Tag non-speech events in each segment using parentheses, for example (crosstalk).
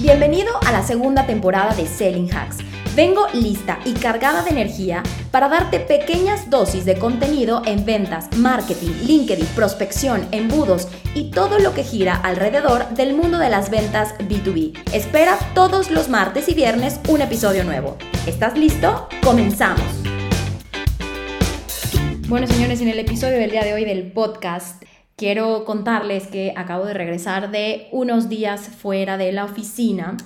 Bienvenido a la segunda temporada de Selling Hacks. Vengo lista y cargada de energía para darte pequeñas dosis de contenido en ventas, marketing, LinkedIn, prospección, embudos y todo lo que gira alrededor del mundo de las ventas B2B. Espera todos los martes y viernes un episodio nuevo. ¿Estás listo? Comenzamos. Bueno, señores, en el episodio del día de hoy del podcast quiero contarles que acabo de regresar de unos días fuera de la oficina,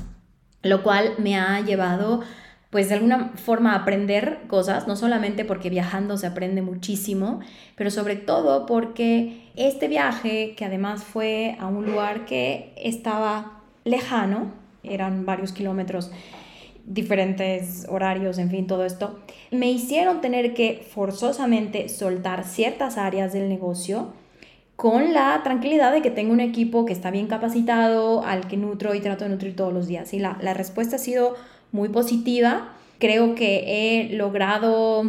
lo cual me ha llevado pues de alguna forma aprender cosas, no solamente porque viajando se aprende muchísimo, pero sobre todo porque este viaje, que además fue a un lugar que estaba lejano, eran varios kilómetros, diferentes horarios, en fin, todo esto, me hicieron tener que forzosamente soltar ciertas áreas del negocio con la tranquilidad de que tengo un equipo que está bien capacitado, al que nutro y trato de nutrir todos los días. Y la, la respuesta ha sido muy positiva. Creo que he logrado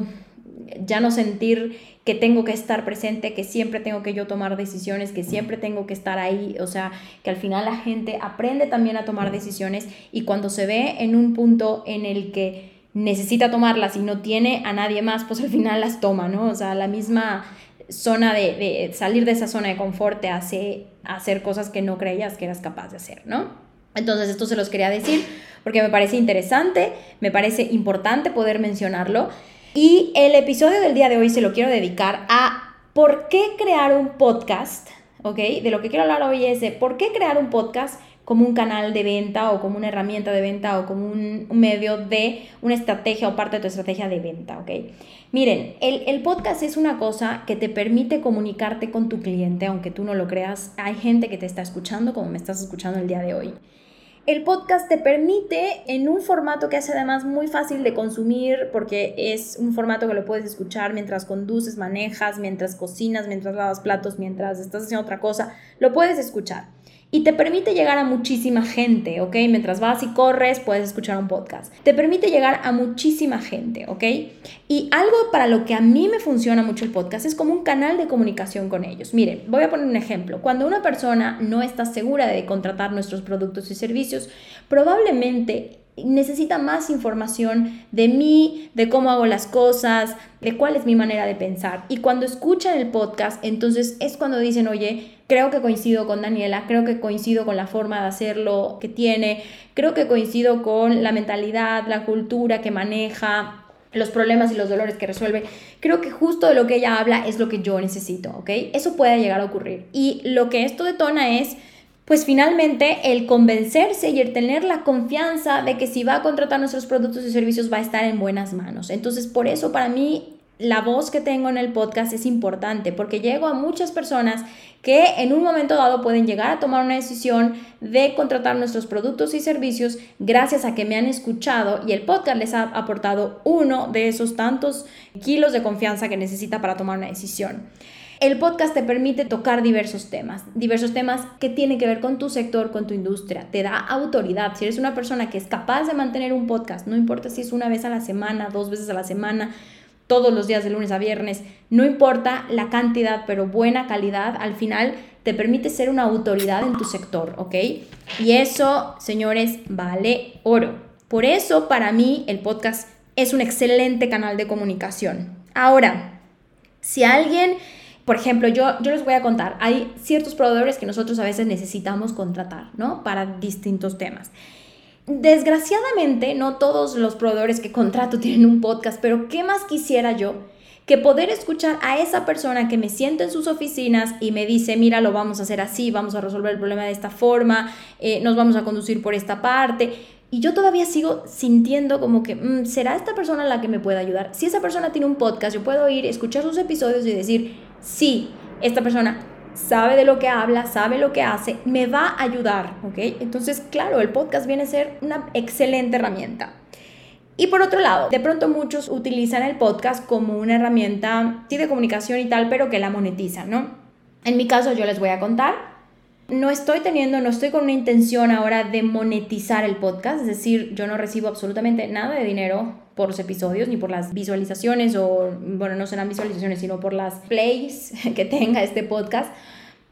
ya no sentir que tengo que estar presente, que siempre tengo que yo tomar decisiones, que siempre tengo que estar ahí, o sea, que al final la gente aprende también a tomar decisiones y cuando se ve en un punto en el que necesita tomarlas y no tiene a nadie más, pues al final las toma, ¿no? O sea, la misma zona de, salir de esa zona de confort te hace hacer cosas que no creías que eras capaz de hacer, ¿no? Entonces esto se los quería decir porque me parece interesante, me parece importante poder mencionarlo. Y el episodio del día de hoy se lo quiero dedicar a por qué crear un podcast, ¿ok? De lo que quiero hablar hoy es de por qué crear un podcast como un canal de venta o como una herramienta de venta o como un, medio de una estrategia o parte de tu estrategia de venta, ¿ok? Miren, el, el, podcast es una cosa que te permite comunicarte con tu cliente, aunque tú no lo creas, hay gente que te está escuchando como me estás escuchando el día de hoy. El podcast te permite en un formato que hace además muy fácil de consumir porque es un formato que lo puedes escuchar mientras conduces, manejas, mientras cocinas, mientras lavas platos, mientras estás haciendo otra cosa, lo puedes escuchar y te permite llegar a muchísima gente, ¿ok? Mientras vas y corres, puedes escuchar un podcast. Te permite llegar a muchísima gente, ¿ok? Y algo para lo que a mí me funciona mucho el podcast es como un canal de comunicación con ellos. Miren, voy a poner un ejemplo. Cuando una persona no está segura de contratar nuestros productos y servicios, probablemente necesita más información de mí, de cómo hago las cosas, de cuál es mi manera de pensar. Y cuando escuchan el podcast, entonces es cuando dicen, oye, creo que coincido con Daniela, creo que coincido con la forma de hacerlo que tiene, creo que coincido con la mentalidad, la cultura que maneja, los problemas y los dolores que resuelve. Creo que justo de lo que ella habla es lo que yo necesito, ¿ok? Eso puede llegar a ocurrir. Y lo que esto detona es pues finalmente el convencerse y el tener la confianza de que si va a contratar nuestros productos y servicios va a estar en buenas manos. Entonces, por eso para mí la voz que tengo en el podcast es importante porque llego a muchas personas que en un momento dado pueden llegar a tomar una decisión de contratar nuestros productos y servicios gracias a que me han escuchado y el podcast les ha aportado uno de esos tantos kilos de confianza que necesita para tomar una decisión. El podcast te permite tocar diversos temas, diversos temas que tienen que ver con tu sector, con tu industria. Te da autoridad. Si eres una persona que es capaz de mantener un podcast, no importa si es una vez a la semana, dos veces a la semana, todos los días de lunes a viernes, no importa la cantidad, pero buena calidad, al final te permite ser una autoridad en tu sector, ¿ok? Y eso, señores, vale oro. Por eso, para mí, el podcast es un excelente canal de comunicación. Ahora, si alguien por ejemplo, yo, yo les voy a contar, hay ciertos proveedores que nosotros a veces necesitamos contratar, ¿no? Para distintos temas. Desgraciadamente, no todos los proveedores que contrato (laughs) tienen un podcast, pero ¿qué más quisiera yo? Que poder escuchar a esa persona que me siento en sus oficinas y me dice, mira, lo vamos a hacer así, vamos a resolver el problema de esta forma, eh, nos vamos a conducir por esta parte. Y yo todavía sigo sintiendo como que, mm, ¿será esta persona la que me puede ayudar? Si esa persona tiene un podcast, yo puedo ir, escuchar sus episodios y decir, sí, esta persona sabe de lo que habla, sabe lo que hace, me va a ayudar, ¿ok? Entonces, claro, el podcast viene a ser una excelente herramienta. Y por otro lado, de pronto muchos utilizan el podcast como una herramienta, sí, de comunicación y tal, pero que la monetizan, ¿no? En mi caso, yo les voy a contar no estoy teniendo, no estoy con una intención ahora de monetizar el podcast, es decir, yo no recibo absolutamente nada de dinero por los episodios ni por las visualizaciones o, bueno, no serán visualizaciones, sino por las plays (laughs) que tenga este podcast.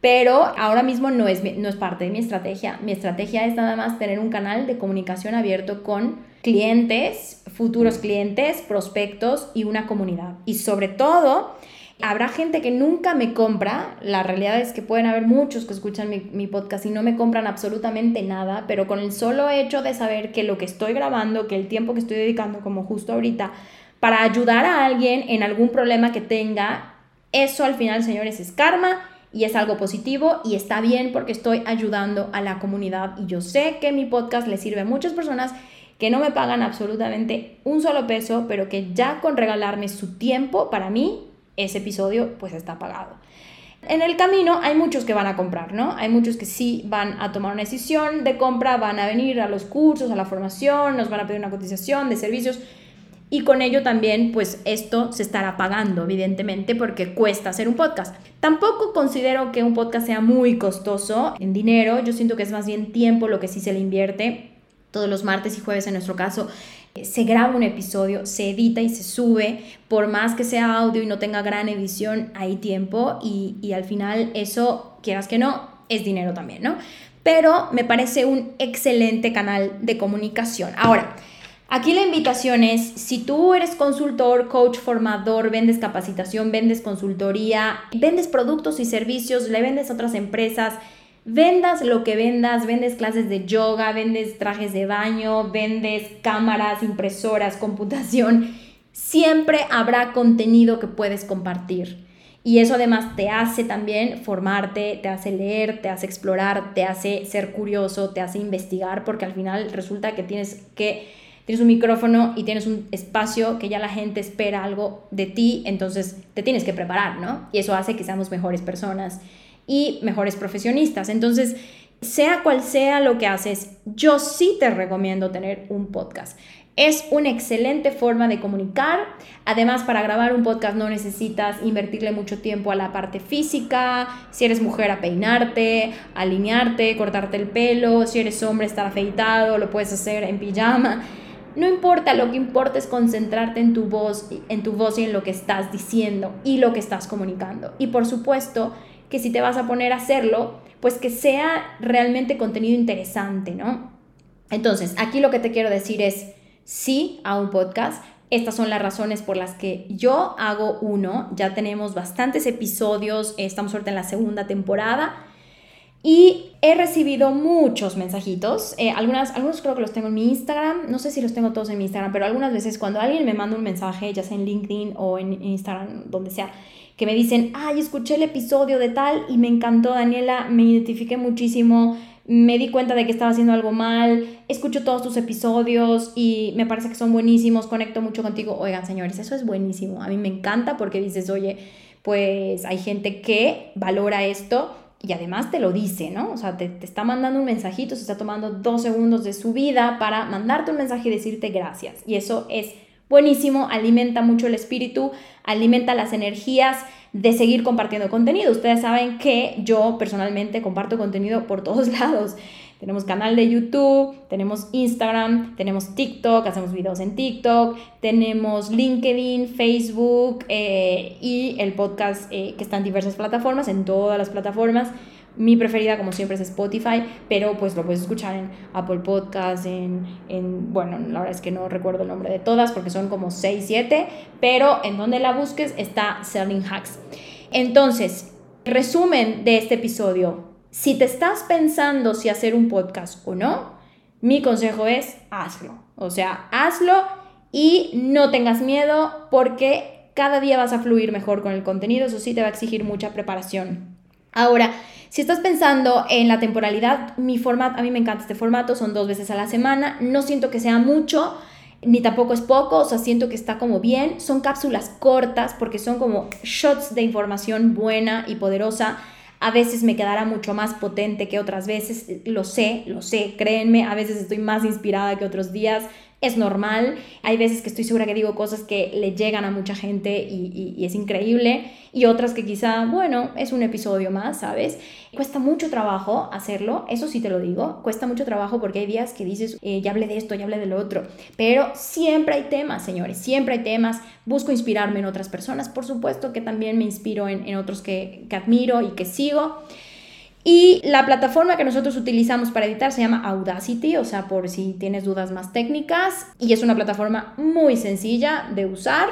pero ahora mismo no es, no es parte de mi estrategia. Mi estrategia es nada más tener un canal de comunicación abierto con clientes, futuros clientes, prospectos y una comunidad. Y sobre todo, habrá gente que nunca me compra. La realidad es que pueden haber muchos que escuchan mi, podcast y no me compran absolutamente nada, pero con el solo hecho de saber que lo que estoy grabando, que el tiempo que estoy dedicando, como justo ahorita, para ayudar a alguien en algún problema que tenga, eso al final, señores, es karma y es algo positivo y está bien porque estoy ayudando a la comunidad y yo sé que mi podcast le sirve a muchas personas que no me pagan absolutamente un solo peso, pero que ya con regalarme su tiempo, para mí, ese episodio pues está pagado. En el camino hay muchos que van a comprar, ¿no? Hay muchos que sí van a tomar una decisión de compra, van a venir a los cursos, a la formación, nos van a pedir una cotización de servicios y con ello también pues esto se estará pagando evidentemente porque cuesta hacer un podcast. Tampoco considero que un podcast sea muy costoso en dinero, yo siento que es más bien tiempo lo que sí se le invierte. Todos los martes y jueves en nuestro caso se graba un episodio, se edita y se sube, por más que sea audio y no tenga gran edición, hay tiempo y, y al final eso, quieras que no, es dinero también, ¿no? Pero me parece un excelente canal de comunicación. Ahora, Aquí la invitación es, si tú eres consultor, coach, formador, vendes capacitación, vendes consultoría, vendes productos y servicios, le vendes a otras empresas, vendas lo que vendas, vendes clases de yoga, vendes trajes de baño, vendes cámaras, impresoras, computación, siempre habrá contenido que puedes compartir. Y eso además te hace también formarte, te hace leer, te hace explorar, te hace ser curioso, te hace investigar, porque al final resulta que tienes que tienes un micrófono y tienes un espacio que ya la gente espera algo de ti, entonces te tienes que preparar, ¿no? Y eso hace que seamos mejores personas y mejores profesionistas. Entonces, sea cual sea lo que haces, yo sí te recomiendo tener un podcast. Es una excelente forma de comunicar. Además, para grabar un podcast no necesitas invertirle mucho tiempo a la parte física. Si eres mujer, a peinarte, alinearte, cortarte el pelo. Si eres hombre, estar afeitado, lo puedes hacer en pijama. No importa, lo que importa es concentrarte en tu voz, en tu voz y en lo que estás diciendo y lo que estás comunicando. Y por supuesto que si te vas a poner a hacerlo, pues que sea realmente contenido interesante, ¿no? Entonces, aquí lo que te quiero decir es sí a un podcast. Estas son las razones por las que yo hago uno. Ya tenemos bastantes episodios, estamos ahorita en la segunda temporada y he recibido muchos mensajitos. Eh, algunas, algunos creo que los tengo en mi Instagram. No sé si los tengo todos en mi Instagram, pero algunas veces cuando alguien me manda un mensaje, ya sea en LinkedIn o en Instagram, donde sea, que me dicen, ay, escuché el episodio de tal y me encantó, Daniela, me identifiqué muchísimo, me di cuenta de que estaba haciendo algo mal, escucho todos tus episodios y me parece que son buenísimos, conecto mucho contigo. Oigan, señores, eso es buenísimo. A mí me encanta porque dices, oye, pues hay gente que valora esto y además te lo dice, ¿no? O sea, te, te, está mandando un mensajito, se está tomando dos segundos de su vida para mandarte un mensaje y decirte gracias. Y eso es buenísimo, alimenta mucho el espíritu, alimenta las energías de seguir compartiendo contenido. Ustedes saben que yo personalmente comparto contenido por todos (laughs) lados. Tenemos canal de YouTube, tenemos Instagram, tenemos TikTok, hacemos videos en TikTok, tenemos LinkedIn, Facebook eh, y el podcast eh, que está en diversas plataformas, en todas las plataformas. Mi preferida, como siempre, es Spotify, pero pues lo puedes escuchar en Apple Podcasts, en, en, bueno, la verdad es que no recuerdo el nombre de todas porque son como 6, 7, pero en donde la busques está Selling Hacks. Entonces, resumen de este episodio. Si te estás pensando si hacer un podcast o no, mi consejo es hazlo. O sea, hazlo y no tengas miedo porque cada día vas a fluir mejor con el contenido. Eso sí te va a exigir mucha preparación. Ahora, si estás pensando en la temporalidad, mi formato, a mí me encanta este formato, son dos veces a la semana. No siento que sea mucho, ni tampoco es poco, o sea, siento que está como bien. Son cápsulas cortas porque son como shots de información buena y poderosa a veces me quedará mucho más potente que otras veces, lo sé, lo sé, créenme, a veces estoy más inspirada que otros días, es normal. Hay veces que estoy segura que digo cosas que le llegan a mucha gente y, es increíble. Y otras que quizá, bueno, es un episodio más, ¿sabes? Cuesta mucho trabajo hacerlo, eso sí te lo digo. Cuesta mucho trabajo porque hay días que dices, eh, ya hablé de esto, ya hablé de lo otro. Pero siempre hay temas, señores, siempre hay temas. Busco inspirarme en otras personas. Por supuesto que también me inspiro en, otros que, que admiro y que sigo. Y la plataforma que nosotros utilizamos para editar se llama Audacity, o sea, por si tienes dudas más técnicas. Y es una plataforma muy sencilla de usar.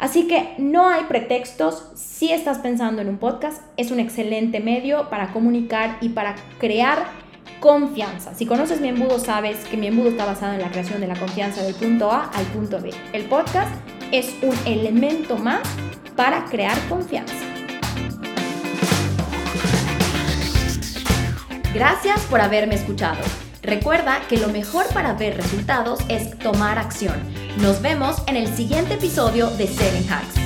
Así que no hay pretextos. Si estás pensando en un podcast, es un excelente medio para comunicar y para crear confianza. Si conoces mi embudo, sabes que mi embudo está basado en la creación de la confianza del punto A al punto B. El podcast es un elemento más para crear confianza. Gracias por haberme escuchado. Recuerda que lo mejor para ver resultados es tomar acción. Nos vemos en el siguiente episodio de Seven Hacks.